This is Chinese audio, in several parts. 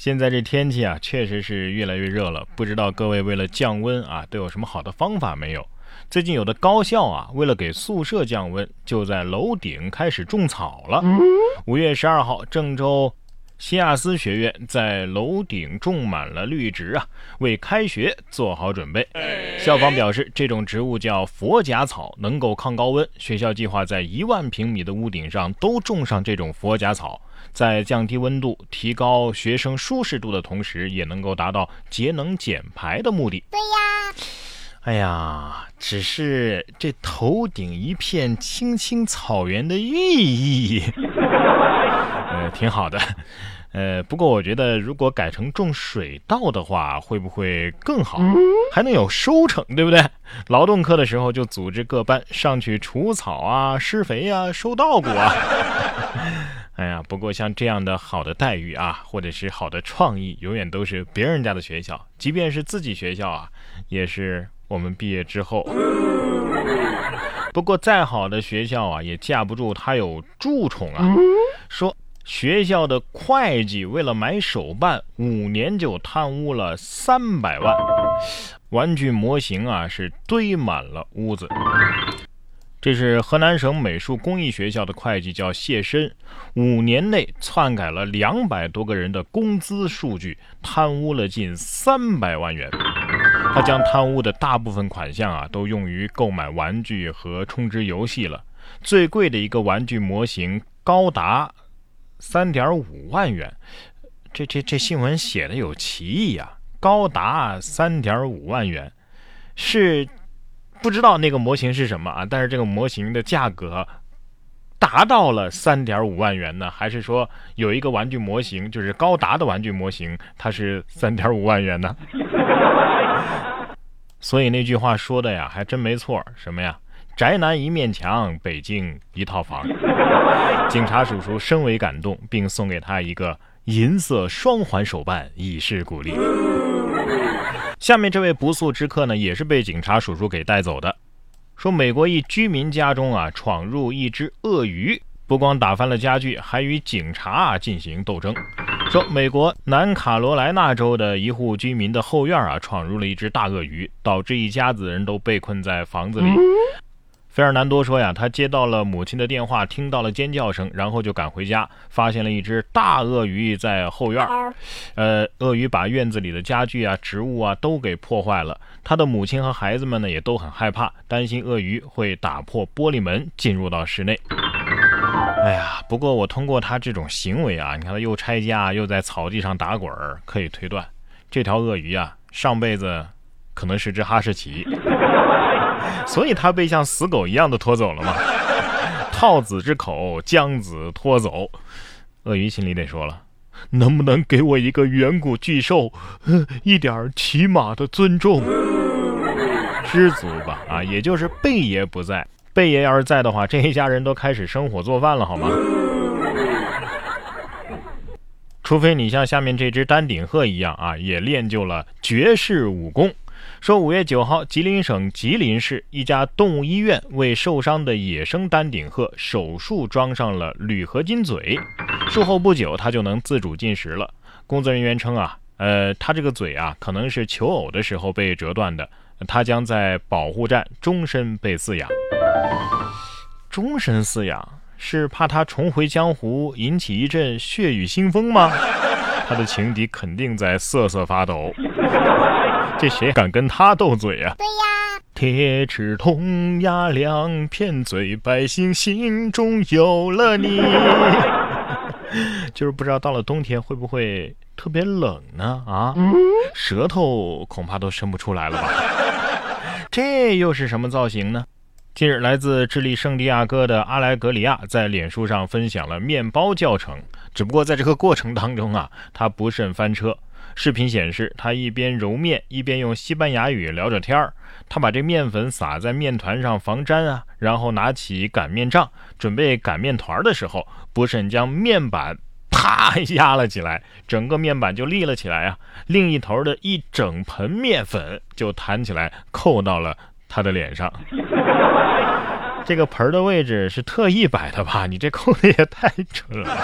现在这天气啊，确实是越来越热了。不知道各位为了降温啊，都有什么好的方法没有？最近有的高校啊，为了给宿舍降温，就在楼顶开始种草了。五月十二号，郑州。西亚斯学院在楼顶种满了绿植啊，为开学做好准备。校方表示，这种植物叫佛甲草，能够抗高温。学校计划在一万平米的屋顶上都种上这种佛甲草，在降低温度、提高学生舒适度的同时，也能够达到节能减排的目的。对呀，哎呀，只是这头顶一片青青草原的寓意，呃，挺好的。呃，不过我觉得如果改成种水稻的话，会不会更好？还能有收成，对不对？劳动课的时候就组织各班上去除草啊、施肥啊、收稻谷啊。哎呀，不过像这样的好的待遇啊，或者是好的创意，永远都是别人家的学校，即便是自己学校啊，也是我们毕业之后。不过再好的学校啊，也架不住它有蛀虫啊。说。学校的会计为了买手办，五年就贪污了三百万。玩具模型啊，是堆满了屋子。这是河南省美术工艺学校的会计，叫谢申，五年内篡改了两百多个人的工资数据，贪污了近三百万元。他将贪污的大部分款项啊，都用于购买玩具和充值游戏了。最贵的一个玩具模型高达。三点五万元，这这这新闻写的有歧义呀！高达三点五万元，是不知道那个模型是什么啊？但是这个模型的价格达到了三点五万元呢？还是说有一个玩具模型，就是高达的玩具模型，它是三点五万元呢？所以那句话说的呀，还真没错，什么呀？宅男一面墙，北京一套房。警察叔叔深为感动，并送给他一个银色双环手办，以示鼓励。下面这位不速之客呢，也是被警察叔叔给带走的。说美国一居民家中啊，闯入一只鳄鱼，不光打翻了家具，还与警察进行斗争。说美国南卡罗来纳州的一户居民的后院啊，闯入了一只大鳄鱼，导致一家子人都被困在房子里。费尔南多说呀，他接到了母亲的电话，听到了尖叫声，然后就赶回家，发现了一只大鳄鱼在后院。呃，鳄鱼把院子里的家具啊、植物啊都给破坏了。他的母亲和孩子们呢也都很害怕，担心鳄鱼会打破玻璃门进入到室内。哎呀，不过我通过他这种行为啊，你看他又拆家又在草地上打滚儿，可以推断，这条鳄鱼啊上辈子可能是只哈士奇。所以他被像死狗一样的拖走了嘛？套子之口将子拖走，鳄鱼心里得说了，能不能给我一个远古巨兽，一点起码的尊重？知足吧，啊，也就是贝爷不在，贝爷要是在的话，这一家人都开始生火做饭了，好吗？除非你像下面这只丹顶鹤一样啊，也练就了绝世武功。说五月九号，吉林省吉林市一家动物医院为受伤的野生丹顶鹤手术装上了铝合金嘴，术后不久它就能自主进食了。工作人员称啊，呃，它这个嘴啊可能是求偶的时候被折断的，它将在保护站终身被饲养。终身饲养是怕它重回江湖引起一阵血雨腥风吗？他的情敌肯定在瑟瑟发抖。这谁敢跟他斗嘴呀？对呀，铁齿铜牙两片嘴，百姓心中有了你。就是不知道到了冬天会不会特别冷呢？啊，舌头恐怕都伸不出来了吧？这又是什么造型呢？近日，来自智利圣地亚哥的阿莱格里亚在脸书上分享了面包教程，只不过在这个过程当中啊，他不慎翻车。视频显示，他一边揉面，一边用西班牙语聊着天儿。他把这面粉撒在面团上防粘啊，然后拿起擀面杖准备擀面团的时候，不慎将面板啪压了起来，整个面板就立了起来啊。另一头的一整盆面粉就弹起来，扣到了他的脸上。这个盆的位置是特意摆的吧？你这扣的也太准了。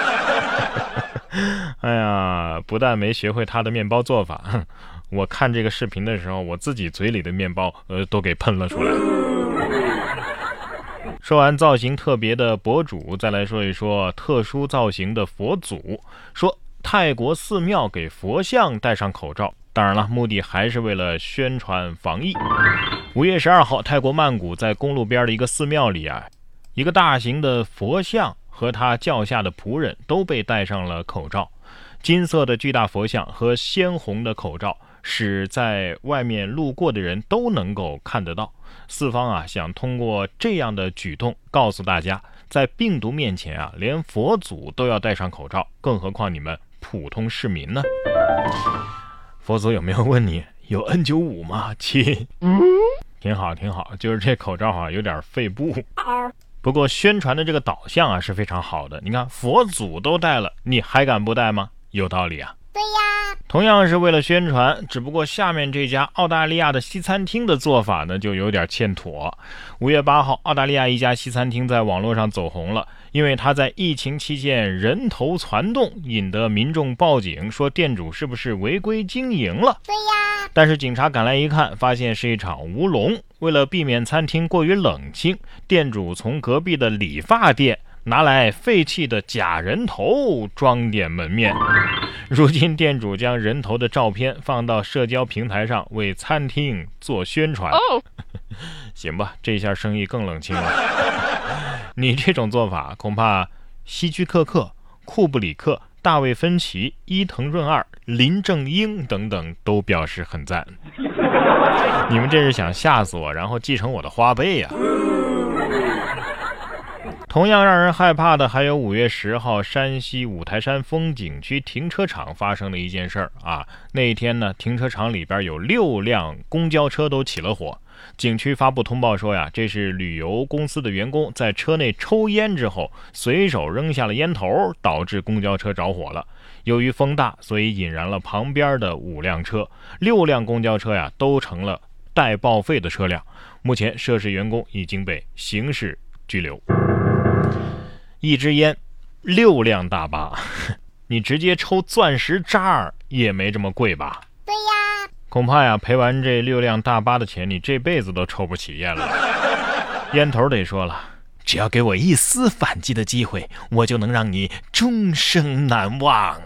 哎呀，不但没学会他的面包做法，我看这个视频的时候，我自己嘴里的面包呃都给喷了出来。说完造型特别的博主，再来说一说特殊造型的佛祖。说泰国寺庙给佛像戴上口罩，当然了，目的还是为了宣传防疫。五月十二号，泰国曼谷在公路边的一个寺庙里啊，一个大型的佛像和他教下的仆人都被戴上了口罩。金色的巨大佛像和鲜红的口罩，使在外面路过的人都能够看得到。四方啊，想通过这样的举动告诉大家，在病毒面前啊，连佛祖都要戴上口罩，更何况你们普通市民呢？佛祖有没有问你有 N95 吗？亲，挺好，挺好，就是这口罩啊，有点肺部。不过宣传的这个导向啊是非常好的。你看佛祖都带了，你还敢不带吗？有道理啊。对呀，同样是为了宣传，只不过下面这家澳大利亚的西餐厅的做法呢，就有点欠妥。五月八号，澳大利亚一家西餐厅在网络上走红了，因为他在疫情期间人头攒动，引得民众报警，说店主是不是违规经营了？对呀，但是警察赶来一看，发现是一场乌龙。为了避免餐厅过于冷清，店主从隔壁的理发店。拿来废弃的假人头装点门面，如今店主将人头的照片放到社交平台上为餐厅做宣传。行吧，这下生意更冷清了。你这种做法，恐怕希区柯克、库布里克、大卫芬奇、伊藤润二、林正英等等都表示很赞。你们这是想吓死我，然后继承我的花呗呀？同样让人害怕的，还有五月十号山西五台山风景区停车场发生的一件事儿啊。那一天呢，停车场里边有六辆公交车都起了火。景区发布通报说呀，这是旅游公司的员工在车内抽烟之后，随手扔下了烟头，导致公交车着火了。由于风大，所以引燃了旁边的五辆车，六辆公交车呀都成了待报废的车辆。目前涉事员工已经被刑事拘留。一支烟，六辆大巴，你直接抽钻石渣儿也没这么贵吧？对呀，恐怕呀，赔完这六辆大巴的钱，你这辈子都抽不起烟了。烟头得说了，只要给我一丝反击的机会，我就能让你终生难忘。